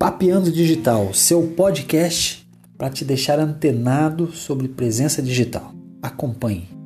Papeando Digital, seu podcast para te deixar antenado sobre presença digital. Acompanhe.